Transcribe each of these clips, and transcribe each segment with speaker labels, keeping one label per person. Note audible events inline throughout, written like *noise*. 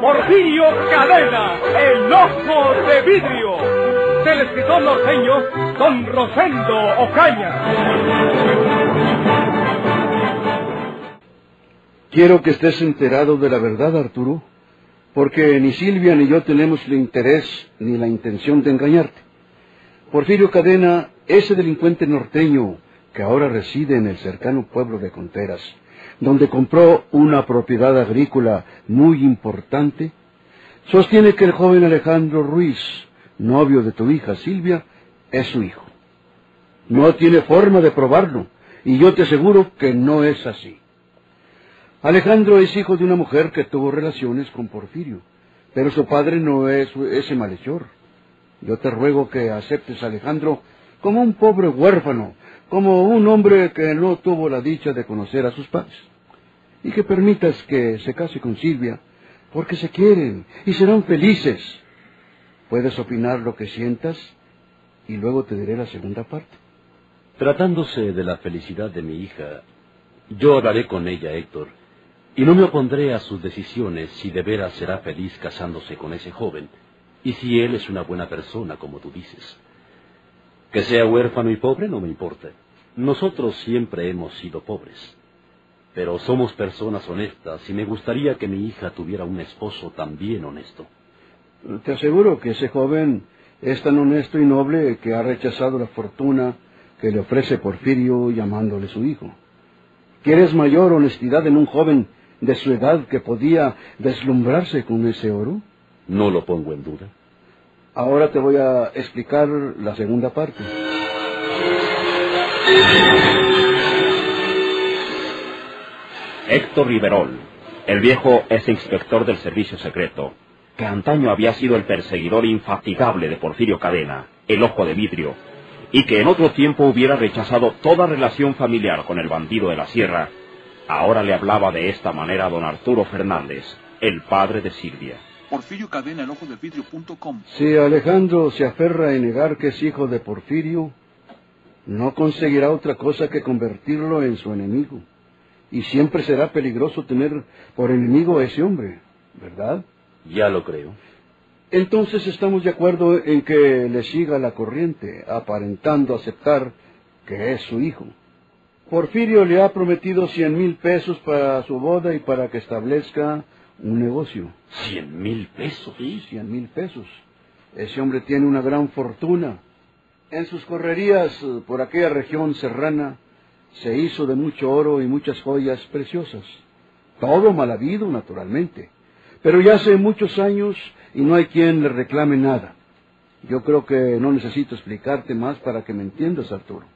Speaker 1: Porfirio Cadena, el ojo de vidrio, del escritor norteño Don Rosendo Ocaña.
Speaker 2: Quiero que estés enterado de la verdad, Arturo, porque ni Silvia ni yo tenemos el interés ni la intención de engañarte. Porfirio Cadena, ese delincuente norteño que ahora reside en el cercano pueblo de Conteras, donde compró una propiedad agrícola muy importante, sostiene que el joven Alejandro Ruiz, novio de tu hija Silvia, es su hijo. No tiene forma de probarlo, y yo te aseguro que no es así. Alejandro es hijo de una mujer que tuvo relaciones con Porfirio, pero su padre no es ese malhechor. Yo te ruego que aceptes a Alejandro como un pobre huérfano, como un hombre que no tuvo la dicha de conocer a sus padres, y que permitas que se case con Silvia, porque se quieren y serán felices. Puedes opinar lo que sientas y luego te diré la segunda parte.
Speaker 3: Tratándose de la felicidad de mi hija, yo hablaré con ella, Héctor, y no me opondré a sus decisiones si de veras será feliz casándose con ese joven, y si él es una buena persona, como tú dices. Que sea huérfano y pobre no me importa. Nosotros siempre hemos sido pobres. Pero somos personas honestas y me gustaría que mi hija tuviera un esposo también honesto.
Speaker 2: Te aseguro que ese joven es tan honesto y noble que ha rechazado la fortuna que le ofrece Porfirio llamándole su hijo. ¿Quieres mayor honestidad en un joven de su edad que podía deslumbrarse con ese oro?
Speaker 3: No lo pongo en duda.
Speaker 2: Ahora te voy a explicar la segunda parte.
Speaker 4: Héctor Riverol, el viejo ex inspector del servicio secreto, que antaño había sido el perseguidor infatigable de Porfirio Cadena, el ojo de vidrio, y que en otro tiempo hubiera rechazado toda relación familiar con el bandido de la sierra, ahora le hablaba de esta manera a don Arturo Fernández, el padre de Silvia.
Speaker 5: Porfirio Cadena, el ojo de vidrio.com.
Speaker 2: Si Alejandro se aferra en negar que es hijo de Porfirio, no conseguirá otra cosa que convertirlo en su enemigo. Y siempre será peligroso tener por enemigo a ese hombre, ¿verdad?
Speaker 3: Ya lo creo.
Speaker 2: Entonces estamos de acuerdo en que le siga la corriente, aparentando aceptar que es su hijo. Porfirio le ha prometido cien mil pesos para su boda y para que establezca un negocio.
Speaker 3: ¿Cien mil pesos?
Speaker 2: Sí, cien mil pesos. Ese hombre tiene una gran fortuna. En sus correrías eh, por aquella región serrana se hizo de mucho oro y muchas joyas preciosas. Todo mal habido, naturalmente. Pero ya hace muchos años y no hay quien le reclame nada. Yo creo que no necesito explicarte más para que me entiendas, Arturo.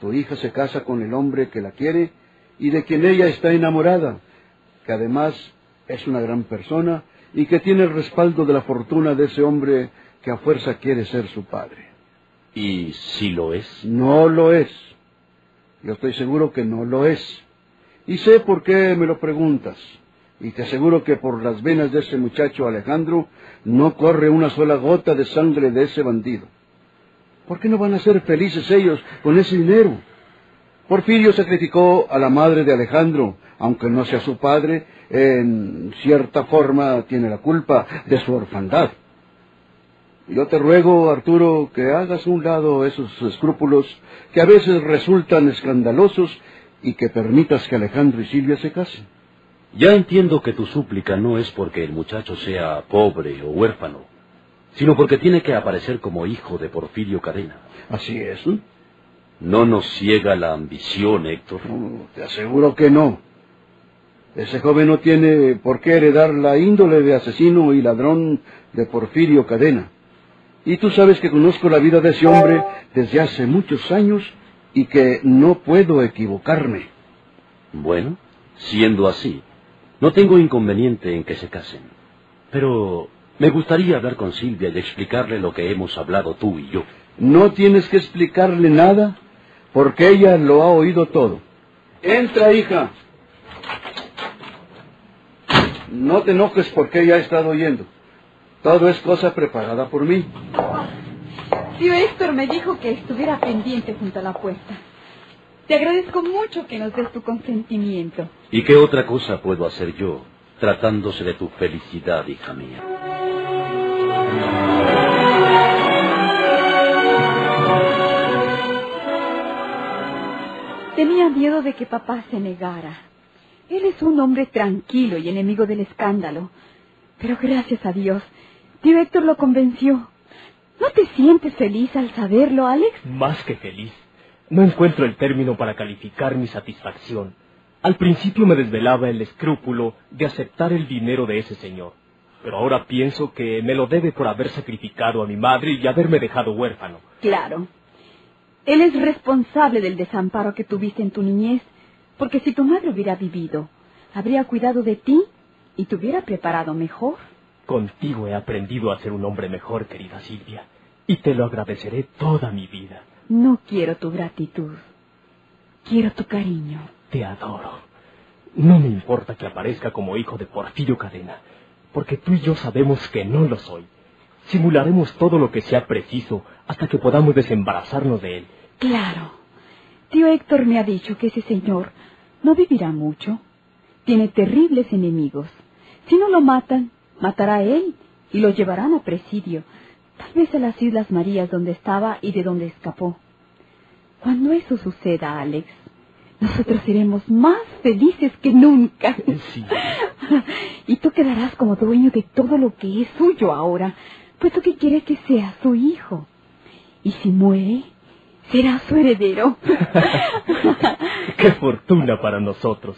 Speaker 2: Tu hija se casa con el hombre que la quiere y de quien ella está enamorada, que además es una gran persona y que tiene el respaldo de la fortuna de ese hombre que a fuerza quiere ser su padre.
Speaker 3: ¿Y si lo es?
Speaker 2: No lo es. Yo estoy seguro que no lo es. Y sé por qué me lo preguntas. Y te aseguro que por las venas de ese muchacho Alejandro no corre una sola gota de sangre de ese bandido. ¿Por qué no van a ser felices ellos con ese dinero? Porfirio sacrificó a la madre de Alejandro, aunque no sea su padre, en cierta forma tiene la culpa de su orfandad. Yo te ruego, Arturo, que hagas a un lado esos escrúpulos que a veces resultan escandalosos y que permitas que Alejandro y Silvia se casen.
Speaker 3: Ya entiendo que tu súplica no es porque el muchacho sea pobre o huérfano, sino porque tiene que aparecer como hijo de Porfirio Cadena.
Speaker 2: Así es. ¿eh?
Speaker 3: ¿No nos ciega la ambición, Héctor?
Speaker 2: No, te aseguro que no. Ese joven no tiene por qué heredar la índole de asesino y ladrón de Porfirio Cadena. Y tú sabes que conozco la vida de ese hombre desde hace muchos años y que no puedo equivocarme.
Speaker 3: Bueno, siendo así, no tengo inconveniente en que se casen. Pero me gustaría hablar con Silvia y explicarle lo que hemos hablado tú y yo.
Speaker 2: No tienes que explicarle nada, porque ella lo ha oído todo. Entra, hija. No te enojes porque ella ha estado oyendo. Todo es cosa preparada por mí.
Speaker 6: Tío Héctor me dijo que estuviera pendiente junto a la puerta. Te agradezco mucho que nos des tu consentimiento.
Speaker 3: ¿Y qué otra cosa puedo hacer yo, tratándose de tu felicidad, hija mía?
Speaker 6: Tenía miedo de que papá se negara. Él es un hombre tranquilo y enemigo del escándalo. Pero gracias a Dios, tío Héctor lo convenció. ¿No te sientes feliz al saberlo, Alex?
Speaker 7: Más que feliz. No encuentro el término para calificar mi satisfacción. Al principio me desvelaba el escrúpulo de aceptar el dinero de ese señor, pero ahora pienso que me lo debe por haber sacrificado a mi madre y haberme dejado huérfano.
Speaker 6: Claro. Él es responsable del desamparo que tuviste en tu niñez, porque si tu madre hubiera vivido, habría cuidado de ti y te hubiera preparado mejor.
Speaker 7: Contigo he aprendido a ser un hombre mejor, querida Silvia, y te lo agradeceré toda mi vida.
Speaker 6: No quiero tu gratitud. Quiero tu cariño.
Speaker 7: Te adoro. No me importa que aparezca como hijo de Porfirio Cadena, porque tú y yo sabemos que no lo soy. Simularemos todo lo que sea preciso hasta que podamos desembarazarnos de él.
Speaker 6: Claro. Tío Héctor me ha dicho que ese señor no vivirá mucho. Tiene terribles enemigos. Si no lo matan, matará a él y lo llevarán a presidio, tal vez a las Islas Marías donde estaba y de donde escapó. Cuando eso suceda, Alex, nosotros seremos más felices que nunca.
Speaker 7: Sí. *laughs*
Speaker 6: y tú quedarás como dueño de todo lo que es suyo ahora, puesto que quiere que sea su hijo. Y si muere, será su heredero. *laughs*
Speaker 7: ¡Qué fortuna para nosotros!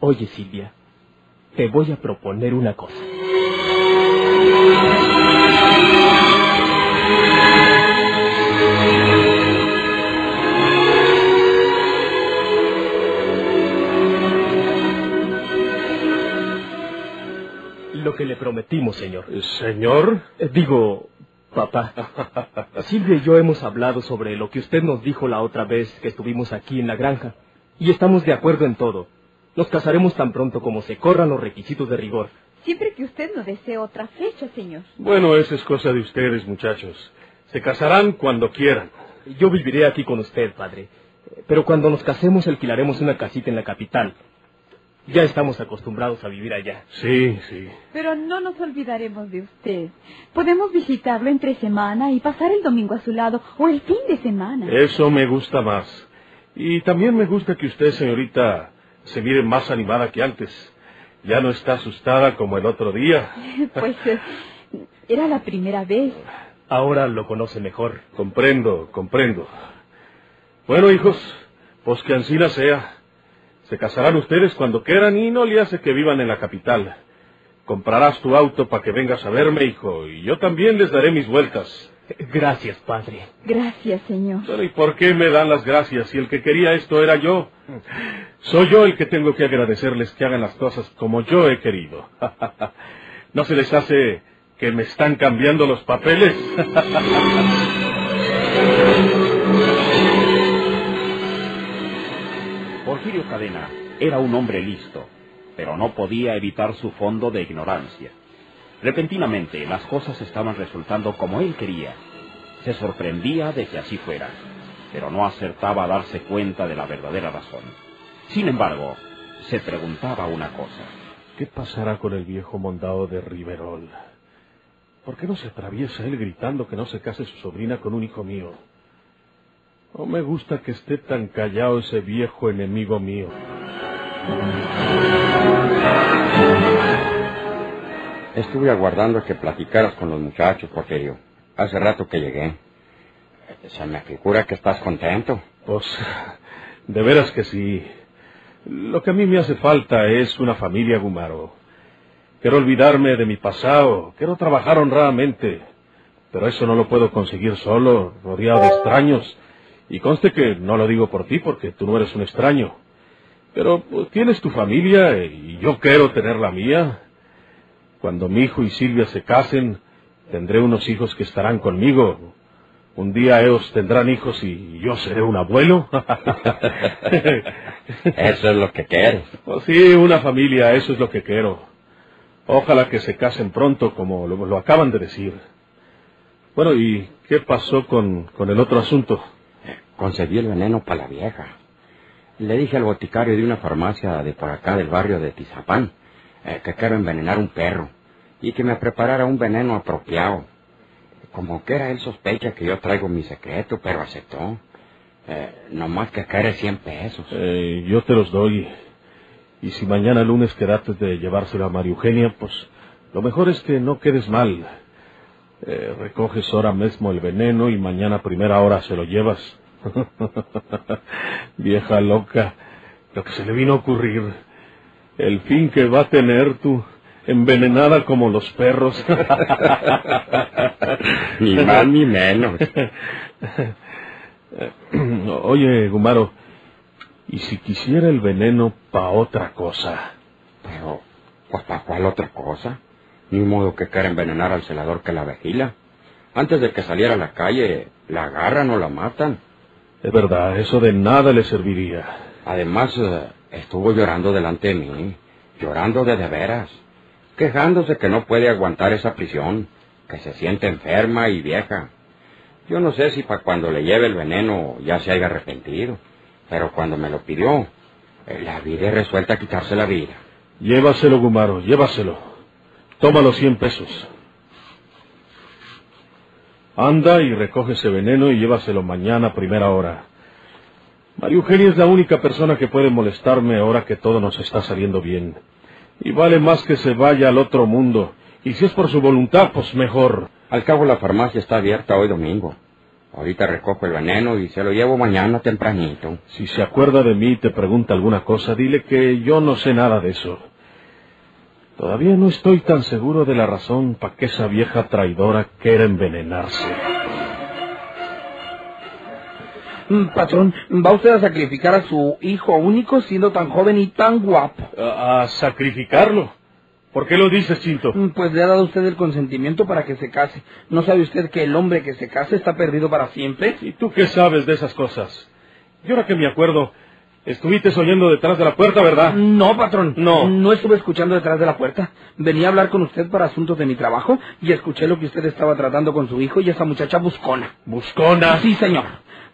Speaker 7: Oye, Silvia, te voy a proponer una cosa. Lo que le prometimos, señor.
Speaker 8: ¿Señor?
Speaker 7: Eh, digo, papá. *laughs* Silvia y yo hemos hablado sobre lo que usted nos dijo la otra vez que estuvimos aquí en la granja. Y estamos de acuerdo en todo. Nos casaremos tan pronto como se corran los requisitos de rigor.
Speaker 6: Siempre que usted no desee otra fecha, señor.
Speaker 8: Bueno, esa es cosa de ustedes, muchachos. Se casarán cuando quieran.
Speaker 7: Yo viviré aquí con usted, padre. Pero cuando nos casemos alquilaremos una casita en la capital. Ya estamos acostumbrados a vivir allá.
Speaker 8: Sí, sí.
Speaker 6: Pero no nos olvidaremos de usted. Podemos visitarlo entre semana y pasar el domingo a su lado o el fin de semana.
Speaker 8: Eso me gusta más. Y también me gusta que usted, señorita, se mire más animada que antes. Ya no está asustada como el otro día. *laughs*
Speaker 6: Pues eh, era la primera vez.
Speaker 7: Ahora lo conoce mejor.
Speaker 8: Comprendo, comprendo. Bueno, hijos, pues que ansina sea. Se casarán ustedes cuando quieran y no le hace que vivan en la capital. Comprarás tu auto para que vengas a verme, hijo, y yo también les daré mis vueltas.
Speaker 7: Gracias, padre.
Speaker 6: Gracias, señor.
Speaker 8: Pero ¿y por qué me dan las gracias si el que quería esto era yo? Soy yo el que tengo que agradecerles que hagan las cosas como yo he querido. *laughs* ¿No se les hace que me están cambiando los papeles? *laughs*
Speaker 4: Era un hombre listo, pero no podía evitar su fondo de ignorancia. Repentinamente las cosas estaban resultando como él quería. Se sorprendía de que así fuera, pero no acertaba a darse cuenta de la verdadera razón. Sin embargo, se preguntaba una cosa.
Speaker 8: ¿Qué pasará con el viejo mondado de Riverol? ¿Por qué no se atraviesa él gritando que no se case su sobrina con un hijo mío? No me gusta que esté tan callado ese viejo enemigo mío.
Speaker 9: Estuve aguardando que platicaras con los muchachos, Porfirio. Hace rato que llegué. Se me figura que estás contento.
Speaker 8: Pues, de veras que sí. Lo que a mí me hace falta es una familia, Gumaro. Quiero olvidarme de mi pasado, quiero trabajar honradamente. Pero eso no lo puedo conseguir solo, rodeado de extraños. Y conste que no lo digo por ti, porque tú no eres un extraño. Pero pues, tienes tu familia y yo quiero tener la mía. Cuando mi hijo y Silvia se casen, tendré unos hijos que estarán conmigo. Un día ellos tendrán hijos y yo seré un abuelo. *laughs*
Speaker 9: Eso es lo que quieres.
Speaker 8: Pues sí, una familia, eso es lo que quiero. Ojalá que se casen pronto, como lo, lo acaban de decir. Bueno, ¿y qué pasó con, con el otro asunto?
Speaker 9: Conseguí el veneno para la vieja. Le dije al boticario de una farmacia de por acá del barrio de Tizapán eh, que quiero envenenar un perro y que me preparara un veneno apropiado. Como que era él sospecha que yo traigo mi secreto, pero aceptó. Eh, nomás que quiere 100 pesos.
Speaker 8: Eh, yo te los doy. Y si mañana lunes quedaste de llevárselo a María Eugenia, pues lo mejor es que no quedes mal. Eh, recoges ahora mismo el veneno y mañana a primera hora se lo llevas. *laughs* Vieja loca, lo que se le vino a ocurrir. El fin que va a tener tú, envenenada como los perros. *laughs*
Speaker 9: ni más ni menos. *laughs*
Speaker 8: Oye, Gumaro, ¿y si quisiera el veneno pa' otra cosa?
Speaker 9: Pero, pues, ¿para cuál otra cosa? Ni modo que quiera envenenar al celador que la vigila. Antes de que saliera a la calle, la agarran o la matan.
Speaker 8: Es verdad, eso de nada le serviría.
Speaker 9: Además, eh, estuvo llorando delante de mí, llorando de de veras, quejándose que no puede aguantar esa prisión, que se siente enferma y vieja. Yo no sé si para cuando le lleve el veneno ya se haya arrepentido, pero cuando me lo pidió, eh, la vida resuelta a quitarse la vida.
Speaker 8: Llévaselo, Gumaro, llévaselo. Toma los cien pesos. Anda y recoge ese veneno y llévaselo mañana a primera hora. María Eugenia es la única persona que puede molestarme ahora que todo nos está saliendo bien. Y vale más que se vaya al otro mundo. Y si es por su voluntad, pues mejor.
Speaker 9: Al cabo la farmacia está abierta hoy domingo. Ahorita recojo el veneno y se lo llevo mañana tempranito.
Speaker 8: Si se acuerda de mí y te pregunta alguna cosa, dile que yo no sé nada de eso. Todavía no estoy tan seguro de la razón para que esa vieja traidora quiera envenenarse.
Speaker 10: Mm, Patrón, ¿va usted a sacrificar a su hijo único siendo tan joven y tan guapo?
Speaker 8: ¿A, a sacrificarlo? ¿Por qué lo dices, Chinto?
Speaker 10: Mm, Pues le ha dado usted el consentimiento para que se case. ¿No sabe usted que el hombre que se case está perdido para siempre?
Speaker 8: ¿Y tú qué sabes de esas cosas? Y ahora que me acuerdo, estuviste oyendo detrás de la puerta, ¿verdad?
Speaker 10: No, patrón.
Speaker 8: No.
Speaker 10: No estuve escuchando detrás de la puerta. Venía a hablar con usted para asuntos de mi trabajo y escuché lo que usted estaba tratando con su hijo y esa muchacha buscona.
Speaker 8: ¿Buscona?
Speaker 10: Sí, señor.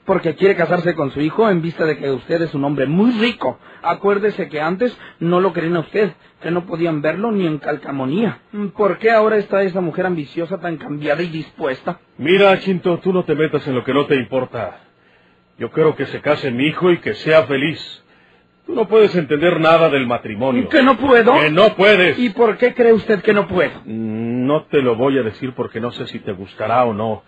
Speaker 10: Porque quiere casarse con su hijo en vista de que usted es un hombre muy rico. Acuérdese que antes no lo querían a usted, que no podían verlo ni en calcamonía. ¿Por qué ahora está esa mujer ambiciosa tan cambiada y dispuesta?
Speaker 8: Mira, Chinto, tú no te metas en lo que no te importa. Yo quiero que se case mi hijo y que sea feliz. Tú no puedes entender nada del matrimonio.
Speaker 10: ¿Que no puedo?
Speaker 8: Que no puedes.
Speaker 10: ¿Y por qué cree usted que no puedo?
Speaker 8: No te lo voy a decir porque no sé si te gustará o no.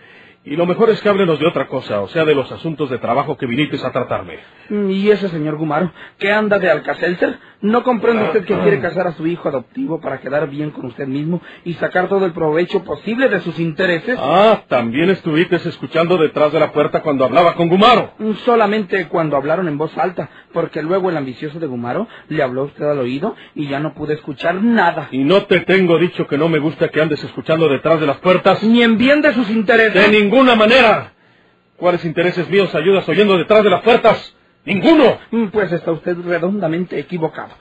Speaker 8: Y lo mejor es que háblenos de otra cosa, o sea, de los asuntos de trabajo que viniste a tratarme.
Speaker 10: ¿Y ese señor Gumaro, que anda de Alcacelser? ¿No comprende usted que quiere casar a su hijo adoptivo para quedar bien con usted mismo y sacar todo el provecho posible de sus intereses?
Speaker 8: Ah, también estuviste escuchando detrás de la puerta cuando hablaba con Gumaro.
Speaker 10: Solamente cuando hablaron en voz alta, porque luego el ambicioso de Gumaro le habló a usted al oído y ya no pude escuchar nada.
Speaker 8: Y no te tengo dicho que no me gusta que andes escuchando detrás de las puertas.
Speaker 10: Ni en bien de sus intereses.
Speaker 8: De ninguna manera. ¿Cuáles intereses míos ayudas oyendo detrás de las puertas? ¡Ninguno!
Speaker 10: Pues está usted redondamente equivocado.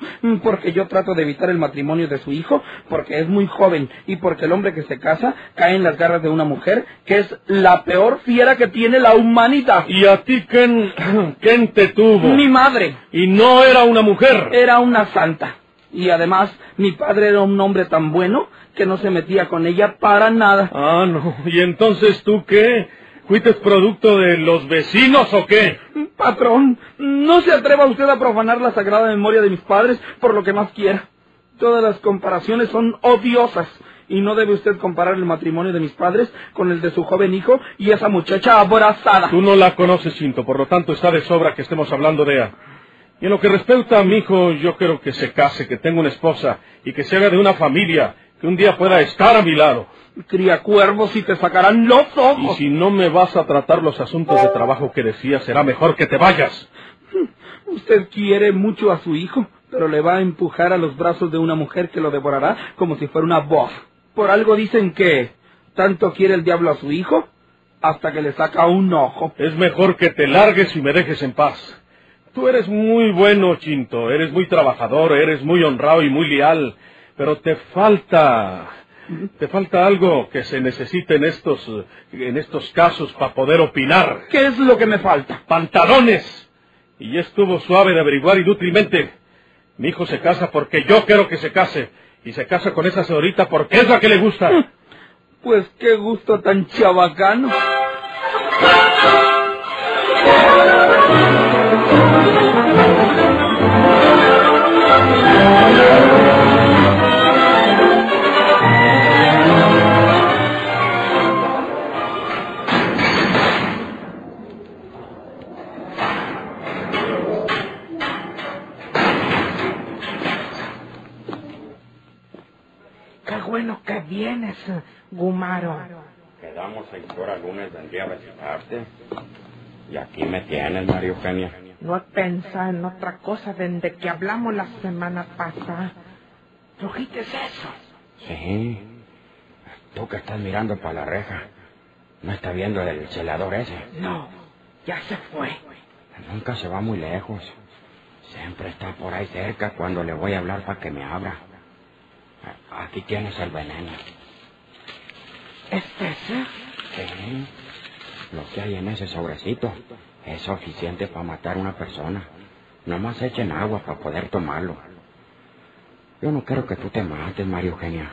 Speaker 10: Porque yo trato de evitar el matrimonio de su hijo, porque es muy joven y porque el hombre que se casa cae en las garras de una mujer que es la peor fiera que tiene la humanidad.
Speaker 8: ¿Y a ti quién, *clears throat* quién te tuvo?
Speaker 10: Mi madre.
Speaker 8: Y no era una mujer.
Speaker 10: Era una santa. Y además, mi padre era un hombre tan bueno que no se metía con ella para nada.
Speaker 8: Ah, no. ¿Y entonces tú qué? ¿Fuiste producto de los vecinos o qué?
Speaker 10: Patrón, no se atreva usted a profanar la sagrada memoria de mis padres por lo que más quiera. Todas las comparaciones son odiosas. Y no debe usted comparar el matrimonio de mis padres con el de su joven hijo y esa muchacha abrazada.
Speaker 8: Tú no la conoces, Cinto, por lo tanto está de sobra que estemos hablando de ella. Y en lo que respecta a mi hijo, yo quiero que se case, que tenga una esposa y que se haga de una familia, que un día pueda estar a mi lado.
Speaker 10: Cría cuervos y te sacarán los
Speaker 8: Y
Speaker 10: ojos.
Speaker 8: si no me vas a tratar los asuntos de trabajo que decías, será mejor que te vayas.
Speaker 10: Usted quiere mucho a su hijo, pero le va a empujar a los brazos de una mujer que lo devorará como si fuera una voz. Por algo dicen que tanto quiere el diablo a su hijo hasta que le saca un ojo.
Speaker 8: Es mejor que te largues y me dejes en paz. Tú eres muy bueno, Chinto, eres muy trabajador, eres muy honrado y muy leal, pero te falta... Te falta algo que se necesite en estos, en estos casos para poder opinar.
Speaker 10: ¿Qué es lo que me falta?
Speaker 8: ¡Pantalones! Y ya estuvo suave de averiguar inútilmente. Mi hijo se casa porque yo quiero que se case. Y se casa con esa señorita porque es la que le gusta.
Speaker 10: Pues qué gusto tan chabacano.
Speaker 11: Gumaro.
Speaker 9: Quedamos en que ahora lunes vendría a visitarte. Y aquí me tienes, María Eugenia.
Speaker 11: No he pensado en otra cosa desde que hablamos la semana pasada. ¿Trujiste eso?
Speaker 9: Sí. Tú que estás mirando para la reja. ¿No está viendo el celador ese?
Speaker 11: No, ya se fue.
Speaker 9: Nunca se va muy lejos. Siempre está por ahí cerca cuando le voy a hablar para que me abra. Aquí tienes el veneno.
Speaker 11: ¿Es?
Speaker 9: Sí. Lo que hay en ese sobrecito es suficiente para matar a una persona. Nomás echen agua para poder tomarlo. Yo no quiero que tú te mates, María Eugenia.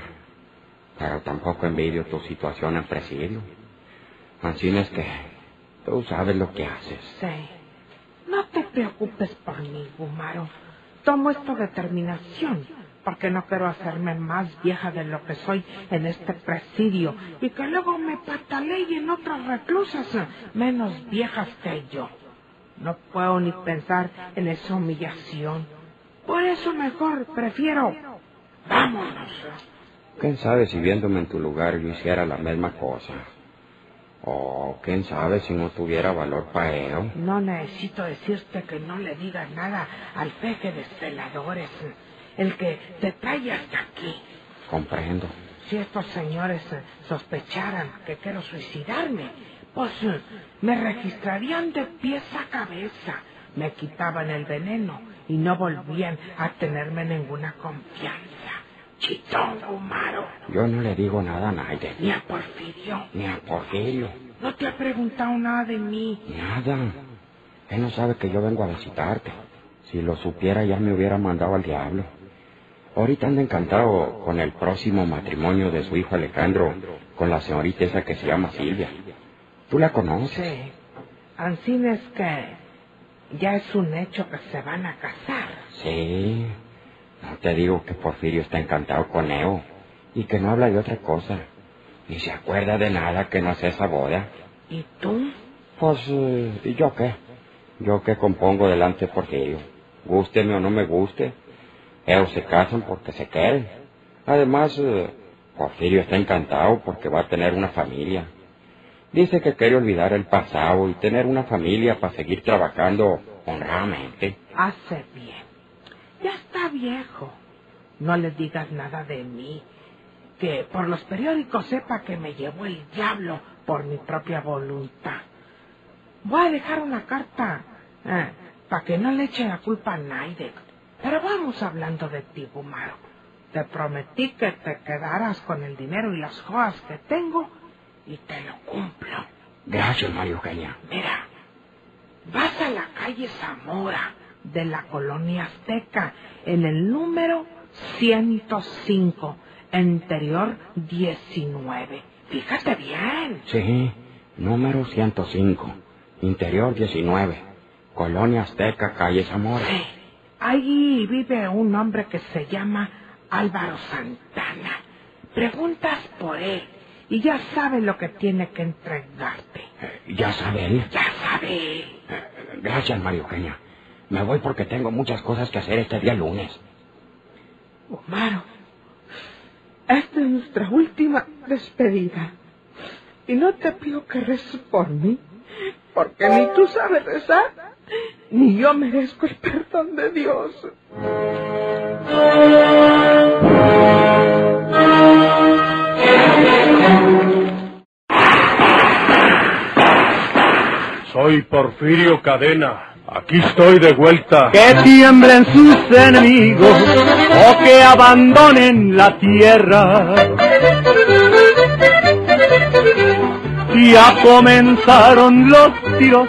Speaker 9: Pero tampoco envidio tu situación en presidio. Así es que tú sabes lo que haces.
Speaker 11: Sí. No te preocupes por mí, Gumaro. Tomo esta determinación porque no quiero hacerme más vieja de lo que soy en este presidio y que luego me pataleen otras reclusas menos viejas que yo. No puedo ni pensar en esa humillación. Por eso mejor prefiero... Vámonos.
Speaker 9: ¿Quién sabe si viéndome en tu lugar yo hiciera la misma cosa? O quién sabe si no tuviera valor para ello.
Speaker 11: No necesito decirte que no le digas nada al peje de celadores el que te trae hasta aquí.
Speaker 9: Comprendo.
Speaker 11: Si estos señores sospecharan que quiero suicidarme, pues me registrarían de pies a cabeza, me quitaban el veneno y no volvían a tenerme ninguna confianza. Chitón Gumaro.
Speaker 9: Yo no le digo nada a nadie.
Speaker 11: Ni a Porfirio.
Speaker 9: Ni a Porfirio.
Speaker 11: No te ha preguntado nada de mí.
Speaker 9: Nada. Él no sabe que yo vengo a visitarte. Si lo supiera ya me hubiera mandado al diablo. Ahorita anda encantado con el próximo matrimonio de su hijo Alejandro con la señorita esa que se llama Silvia. ¿Tú la conoces?
Speaker 11: Sí. Ansín es que ya es un hecho que se van a casar.
Speaker 9: Sí. No te digo que Porfirio está encantado con Eo y que no habla de otra cosa. Ni se acuerda de nada que no sea esa boda.
Speaker 11: ¿Y tú?
Speaker 9: Pues, eh, ¿y yo qué? Yo qué compongo delante de Porfirio. Gústeme o no me guste, ellos se casan porque se quieren. Además, eh, Porfirio está encantado porque va a tener una familia. Dice que quiere olvidar el pasado y tener una familia para seguir trabajando honradamente.
Speaker 11: Hace bien. Ya está viejo. No le digas nada de mí. Que por los periódicos sepa que me llevó el diablo por mi propia voluntad. Voy a dejar una carta eh, para que no le eche la culpa a nadie. Pero vamos hablando de ti, Gumaro. Te prometí que te quedaras con el dinero y las joyas que tengo y te lo cumplo.
Speaker 9: Gracias, Mario Eugenia.
Speaker 11: Mira, vas a la calle Zamora de la colonia Azteca en el número 105, interior 19. Fíjate bien.
Speaker 9: Sí, número 105, interior 19, colonia Azteca, calle Zamora.
Speaker 11: Sí. Allí vive un hombre que se llama Álvaro Santana. Preguntas por él y ya sabe lo que tiene que entregarte.
Speaker 9: Eh, ¿Ya sabe él?
Speaker 11: Ya sabe.
Speaker 9: Eh, gracias, María Eugenia. Me voy porque tengo muchas cosas que hacer este día lunes.
Speaker 11: Omaro, esta es nuestra última despedida. Y no te pido que reces por mí, porque ni tú sabes rezar, ni yo merezco el perdón de Dios.
Speaker 8: Soy Porfirio Cadena. Aquí estoy de vuelta.
Speaker 12: Que tiemblen sus enemigos o que abandonen la tierra. Ya comenzaron los tiros,